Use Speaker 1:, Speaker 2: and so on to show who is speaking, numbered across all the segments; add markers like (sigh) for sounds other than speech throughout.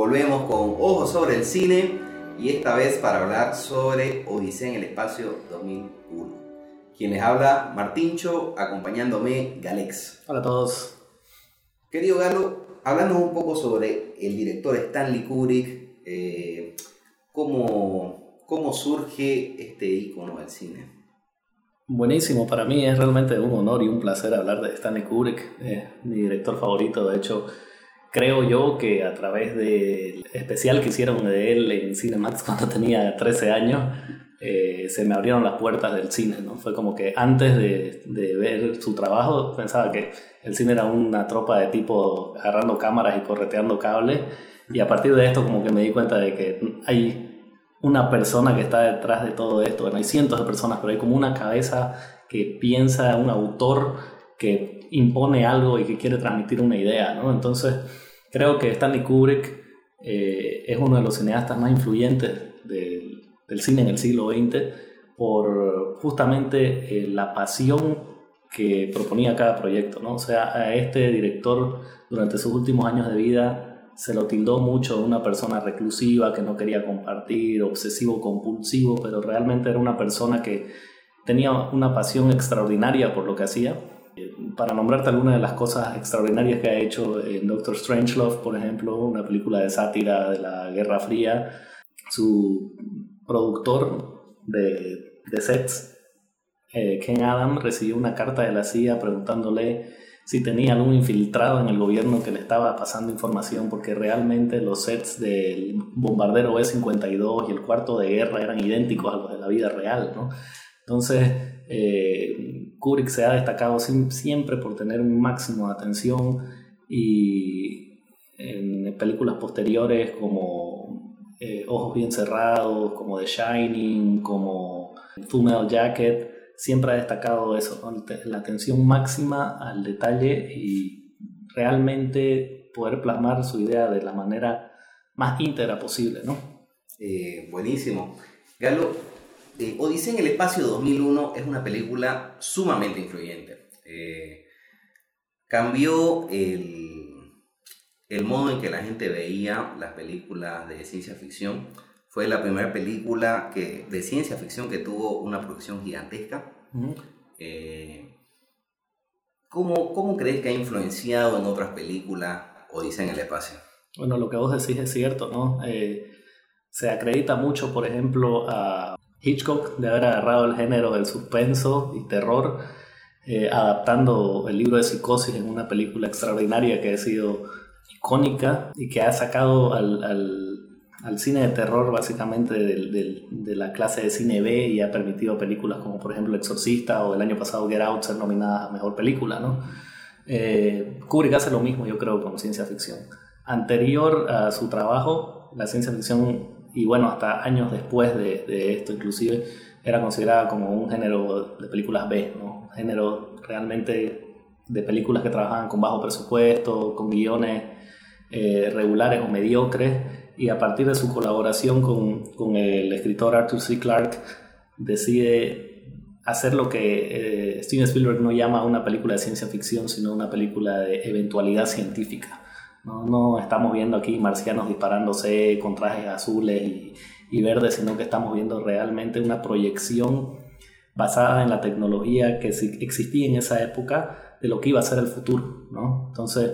Speaker 1: volvemos con Ojos sobre el cine y esta vez para hablar sobre Odisea en el Espacio 2001. Quien les habla, Martincho, acompañándome Galex.
Speaker 2: Hola a todos.
Speaker 1: Querido Galo, hablando un poco sobre el director Stanley Kubrick, eh, ¿cómo, ¿cómo surge este icono del cine?
Speaker 2: Buenísimo, para mí es realmente un honor y un placer hablar de Stanley Kubrick, es mi director favorito, de hecho creo yo que a través del especial que hicieron de él en Cinemax (laughs) cuando tenía 13 años, eh, se me abrieron las puertas del cine, ¿no? Fue como que antes de, de, ver su trabajo pensaba que el cine era una tropa de tipo agarrando cámaras y correteando cables y a partir de esto como que me di cuenta de que hay una persona que está detrás de todo esto. Bueno, hay cientos de personas, pero hay como una cabeza que piensa, un autor que impone algo y que quiere transmitir una idea, ¿no? Entonces, creo que Stanley Kubrick eh, es uno de los cineastas más influyentes del, cine en el siglo XX por justamente eh, la pasión que proponía cada proyecto, ¿no? O sea, a este director durante sus últimos años de vida se lo tildó mucho de una persona reclusiva que no quería compartir, obsesivo compulsivo, pero realmente era una persona que tenía una pasión extraordinaria por lo que hacía. Para nombrarte algunas de las cosas extraordinarias que ha hecho en Doctor Strangelove, por ejemplo, una película de sátira de la Guerra Fría, su productor de, de sets, eh, Ken Adam, recibió una carta de la CIA preguntándole si tenía algún infiltrado en el gobierno que le estaba pasando información, porque realmente los sets del bombardero B-52 y el cuarto de guerra eran idénticos a los de la vida real, ¿no? Entonces, eh, Kubrick se ha destacado siempre por tener un máximo de atención y en películas posteriores como eh, Ojos bien cerrados, como The Shining, como Full Jacket, siempre ha destacado eso, la atención máxima al detalle y realmente poder plasmar su idea de la manera más íntegra posible, ¿no?
Speaker 1: Eh, buenísimo. Galo, eh, Odisea en el Espacio 2001 es una película sumamente influyente. Eh, cambió el, el modo en que la gente veía las películas de ciencia ficción fue la primera película que, de ciencia ficción que tuvo una producción gigantesca. Eh, ¿cómo, ¿Cómo crees que ha influenciado en otras películas Odisea en el espacio?
Speaker 2: Bueno, lo que vos decís es cierto, ¿no? Eh, se acredita mucho, por ejemplo, a Hitchcock de haber agarrado el género del suspenso y terror, eh, adaptando el libro de Psicosis en una película extraordinaria que ha sido icónica y que ha sacado al cine de terror básicamente de, la clase de cine B y ha permitido películas como por ejemplo Exorcista o el año pasado Get Out ser nominadas a Mejor Película, ¿no? Eh, Kubrick hace lo mismo yo creo con ciencia ficción. Anterior a su trabajo, la ciencia ficción, y bueno, hasta años después de, esto inclusive, era considerada como un género de películas B, ¿no? Género realmente de películas que trabajaban con bajo presupuesto, con guiones eh, regulares o mediocres y a partir de su colaboración con, con el escritor Arthur C. Clarke decide hacer lo que eh, Steven Spielberg no llama una película de ciencia ficción, sino una película de eventualidad científica. No, no estamos viendo aquí marcianos disparándose con trajes azules y, y verdes, sino que estamos viendo realmente una proyección basada en la tecnología que existía en esa época de lo que iba a ser el futuro. ¿no? Entonces,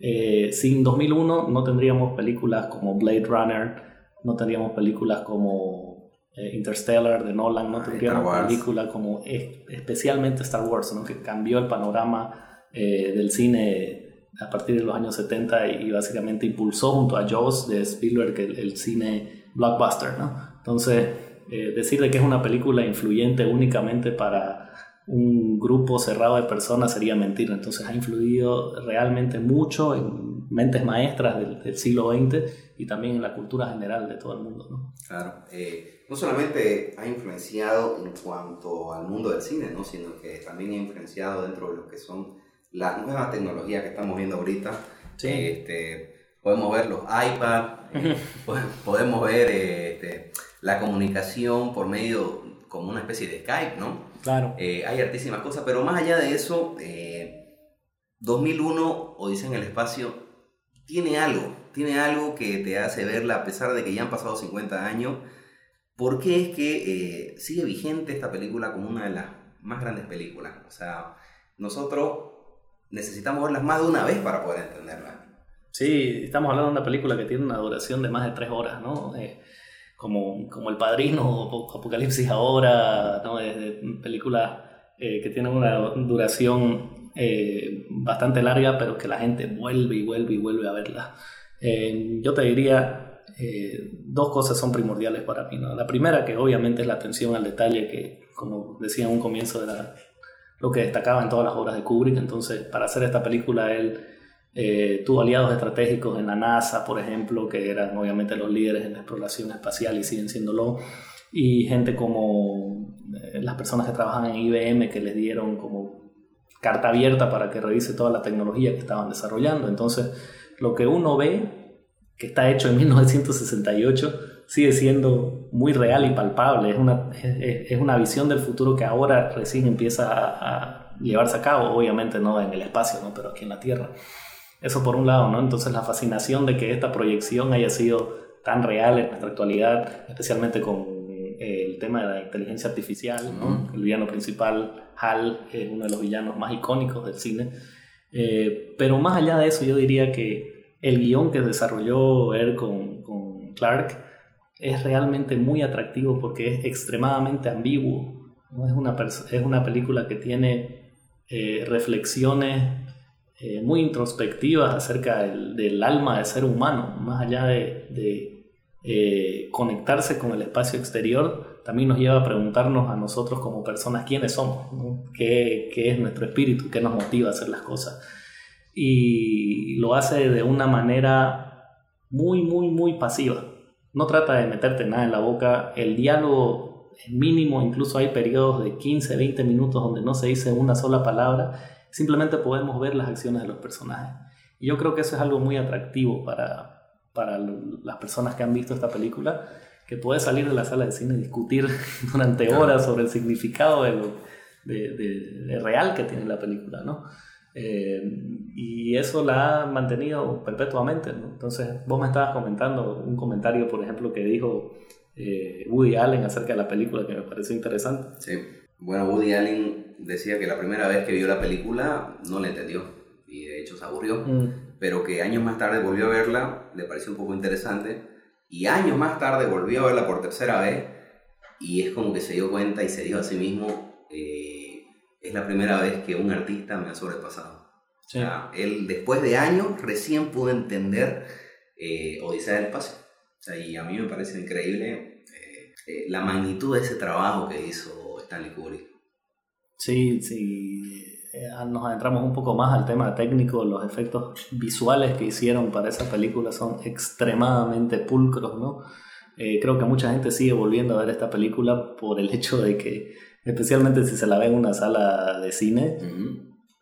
Speaker 2: eh, sin 2001 no tendríamos películas como Blade Runner, no tendríamos películas como eh, Interstellar de Nolan, no tendríamos películas como especialmente Star Wars, ¿no? que cambió el panorama eh, del cine a partir de los años 70 y, básicamente impulsó junto a Jaws de Spielberg el, cine blockbuster. ¿no? Entonces, decir de que es una película influyente únicamente para un grupo cerrado de personas sería mentir. Entonces ha influido realmente mucho en mentes maestras del, siglo XX y también en la cultura general de todo el mundo. ¿no?
Speaker 1: Claro, eh, no solamente ha influenciado en cuanto al mundo del cine, ¿no? sino que también ha influenciado dentro de lo que son las nuevas tecnologías que estamos viendo ahorita. Este, podemos ver los iPads, eh, (laughs) podemos ver este, la comunicación por medio como una especie de Skype, ¿no?
Speaker 2: Claro.
Speaker 1: Eh, hay artísimas cosas, pero más allá de eso, 2001, eh, Odisea en el espacio, tiene algo, tiene algo que te hace verla a pesar de que ya han pasado 50 años. ¿Por qué es que sigue vigente esta película como una de las más grandes películas? O sea, nosotros necesitamos verlas más de una vez para poder entenderla.
Speaker 2: Sí, estamos hablando de una película que tiene una duración de más de tres horas, ¿no? Eh, como, como El Padrino, Apocalipsis Ahora, ¿no? Es películas eh, que tienen una duración eh, bastante larga, pero que la gente vuelve y vuelve y vuelve a verla. yo te diría, dos cosas son primordiales para mí, ¿no? La primera, que obviamente es la atención al detalle, que como decía en un comienzo era lo que destacaba en todas las obras de Kubrick, entonces para hacer esta película él eh, tuvo aliados estratégicos en la NASA, por ejemplo, que eran obviamente los líderes en la exploración espacial y siguen siéndolo, y gente como eh, las personas que trabajan en IBM que les dieron como carta abierta para que revise toda la tecnología que estaban desarrollando. Entonces, lo que uno ve, que está hecho en 1968, sigue siendo muy real y palpable. Es una, es, una visión del futuro que ahora recién empieza a, a, llevarse a cabo, obviamente no en el espacio, ¿no? pero aquí en la Tierra. Eso por un lado, ¿no? Entonces la fascinación de que esta proyección haya sido tan real en nuestra actualidad, especialmente con eh, el tema de la inteligencia artificial, ¿no? El villano principal, Hal, es uno de los villanos más icónicos del cine. Eh, pero más allá de eso, yo diría que el guion que desarrolló él con, con Clark es realmente muy atractivo porque es extremadamente ambiguo. ¿no? Es, una es una película que tiene eh, reflexiones eh, muy introspectivas acerca del, alma del ser humano, más allá de, eh, conectarse con el espacio exterior, también nos lleva a preguntarnos a nosotros como personas quiénes somos, ¿Qué, ¿Qué, es nuestro espíritu, qué nos motiva a hacer las cosas. Y lo hace de una manera muy, muy, muy pasiva. No trata de meterte nada en la boca, el diálogo es mínimo, incluso hay periodos de 15, 20 minutos donde no se dice una sola palabra simplemente podemos ver las acciones de los personajes. Y yo creo que eso es algo muy atractivo para, para las personas que han visto esta película, que puede salir de la sala de cine y discutir (laughs) durante horas sobre el significado de, lo, de, real que tiene la película, ¿no? Eh, y eso la ha mantenido perpetuamente, ¿no? Entonces, vos me estabas comentando un comentario, por ejemplo, que dijo eh, Woody Allen acerca de la película que me pareció interesante.
Speaker 1: Sí. Bueno, Woody Allen decía que la primera vez que vio la película no la entendió y de hecho se aburrió, mm. pero que años más tarde volvió a verla, le pareció un poco interesante y años más tarde volvió a verla por tercera vez y es como que se dio cuenta y se dijo a sí mismo, eh, es la primera vez que un artista me ha sobrepasado. O sea, él después de años recién pudo entender eh, Odisea del Espacio. O sea, y a mí me parece increíble eh, eh, la magnitud de ese trabajo que hizo Stanley Kubrick.
Speaker 2: Sí, sí. Eh, nos adentramos un poco más al tema técnico, los efectos visuales que hicieron para esa película son extremadamente pulcros, ¿no? Eh, creo que mucha gente sigue volviendo a ver esta película por el hecho de que, especialmente si se la ve en una sala de cine,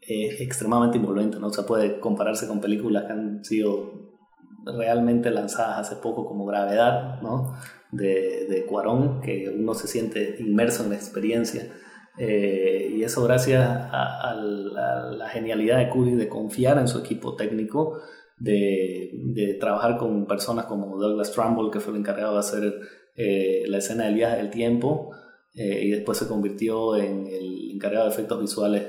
Speaker 2: es extremadamente envolvente, ¿no? O sea, puede compararse con películas que han sido realmente lanzadas hace poco como Gravedad, ¿no? de, de Cuarón, que uno se siente inmerso en la experiencia. Eh, y eso gracias a, la genialidad de Kubrick de confiar en su equipo técnico, de, de, trabajar con personas como Douglas Trumbull, que fue el encargado de hacer eh, la escena del viaje del tiempo, eh, y después se convirtió en el encargado de efectos visuales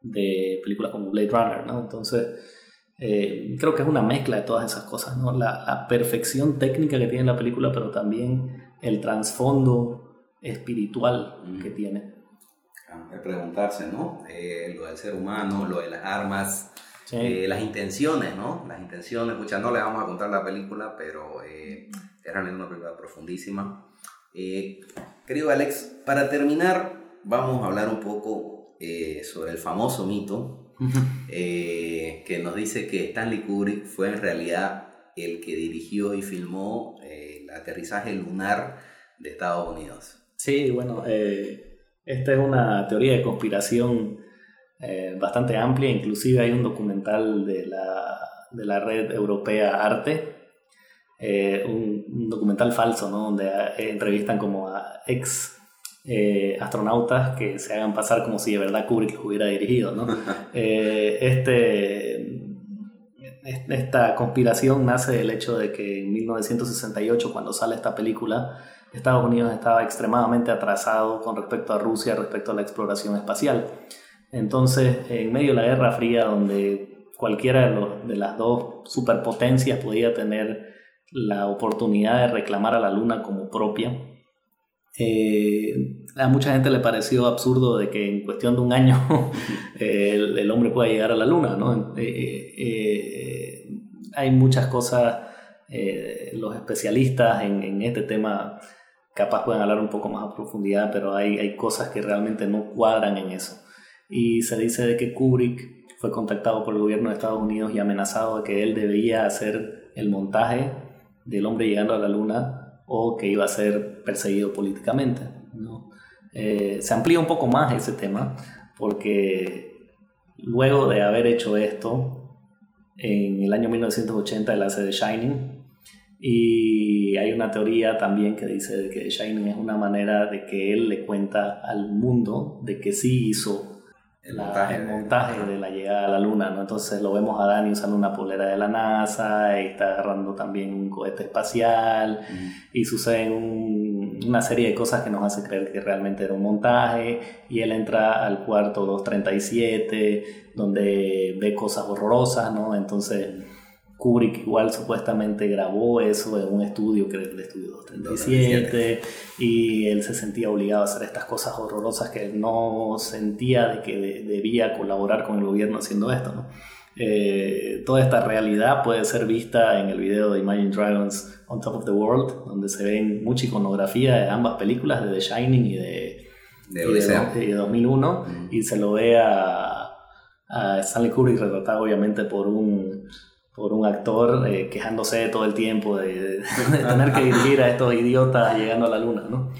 Speaker 2: de películas como Blade Runner. ¿no? Entonces, eh, creo que es una mezcla de todas esas cosas, ¿no? La, perfección técnica que tiene la película, pero también el trasfondo espiritual que tiene.
Speaker 1: Es preguntarse, ¿no? Eh, lo del ser humano, lo de las armas, eh, las intenciones, ¿no? Las intenciones, no le vamos a contar la película, pero es realmente una película profundísima. querido Alex, para terminar, vamos a hablar un poco sobre el famoso mito (laughs) eh, que nos dice que Stanley Kubrick fue en realidad el que dirigió y filmó eh, el aterrizaje lunar de Estados Unidos.
Speaker 2: Sí, bueno, eh, esta es una teoría de conspiración bastante amplia, inclusive hay un documental de la, de la red europea Arte, un, un, documental falso, ¿no? donde entrevistan como a ex eh, astronautas que se hagan pasar como si de verdad Kubrick los hubiera dirigido. ¿no? (laughs) Eh, este, esta conspiración nace del hecho de que en 1968, cuando sale esta película, Estados Unidos estaba extremadamente atrasado con respecto a Rusia, respecto a la exploración espacial. Entonces, en medio de la Guerra Fría, donde cualquiera de, de las dos superpotencias podía tener la oportunidad de reclamar a la Luna como propia, eh, a mucha gente le pareció absurdo de que en cuestión de un año (laughs) el, hombre pueda llegar a la luna, ¿no? Eh, eh, hay muchas cosas, los especialistas en, este tema capaz pueden hablar un poco más a profundidad, pero hay, hay cosas que realmente no cuadran en eso. Y se dice de que Kubrick fue contactado por el gobierno de Estados Unidos y amenazado de que él debía hacer el montaje del hombre llegando a la luna o que iba a ser perseguido políticamente. Eh, se amplía un poco más ese tema porque luego de haber hecho esto, en el año 1980 él hace The Shining y hay una teoría también que dice que The Shining es una manera de que él le cuenta al mundo de que sí hizo el, montaje, de la llegada a la luna, ¿no? Entonces lo vemos a Dani usando una polera de la NASA y está agarrando también un cohete espacial y suceden una serie de cosas que nos hace creer que realmente era un montaje y él entra al cuarto 237 donde ve cosas horrorosas, ¿no? Entonces Kubrick igual supuestamente grabó eso en un estudio, que era el estudio 237, y él se sentía obligado a hacer estas cosas horrorosas que no sentía de que debía colaborar con el gobierno haciendo esto. ¿no? Eh, toda esta realidad puede ser vista en el video de Imagine Dragons On Top of the World, donde se ven mucha iconografía de ambas películas, de The Shining y de, de, 2001, y se lo ve a, a Stanley Kubrick retratado obviamente por un por un actor eh, quejándose todo el tiempo de, (laughs) tener que dirigir a estos idiotas llegando a la luna, ¿no?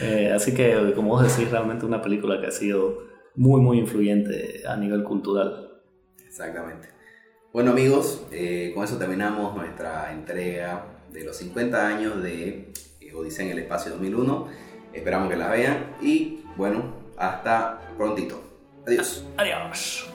Speaker 2: Eh, así que, como vos decís, realmente una película que ha sido muy, muy influyente a nivel cultural.
Speaker 1: Exactamente. Bueno amigos, eh, con eso terminamos nuestra entrega de los 50 años de Odisea en el Espacio 2001. Esperamos que la vean y bueno, hasta prontito. Adiós.
Speaker 2: Adiós.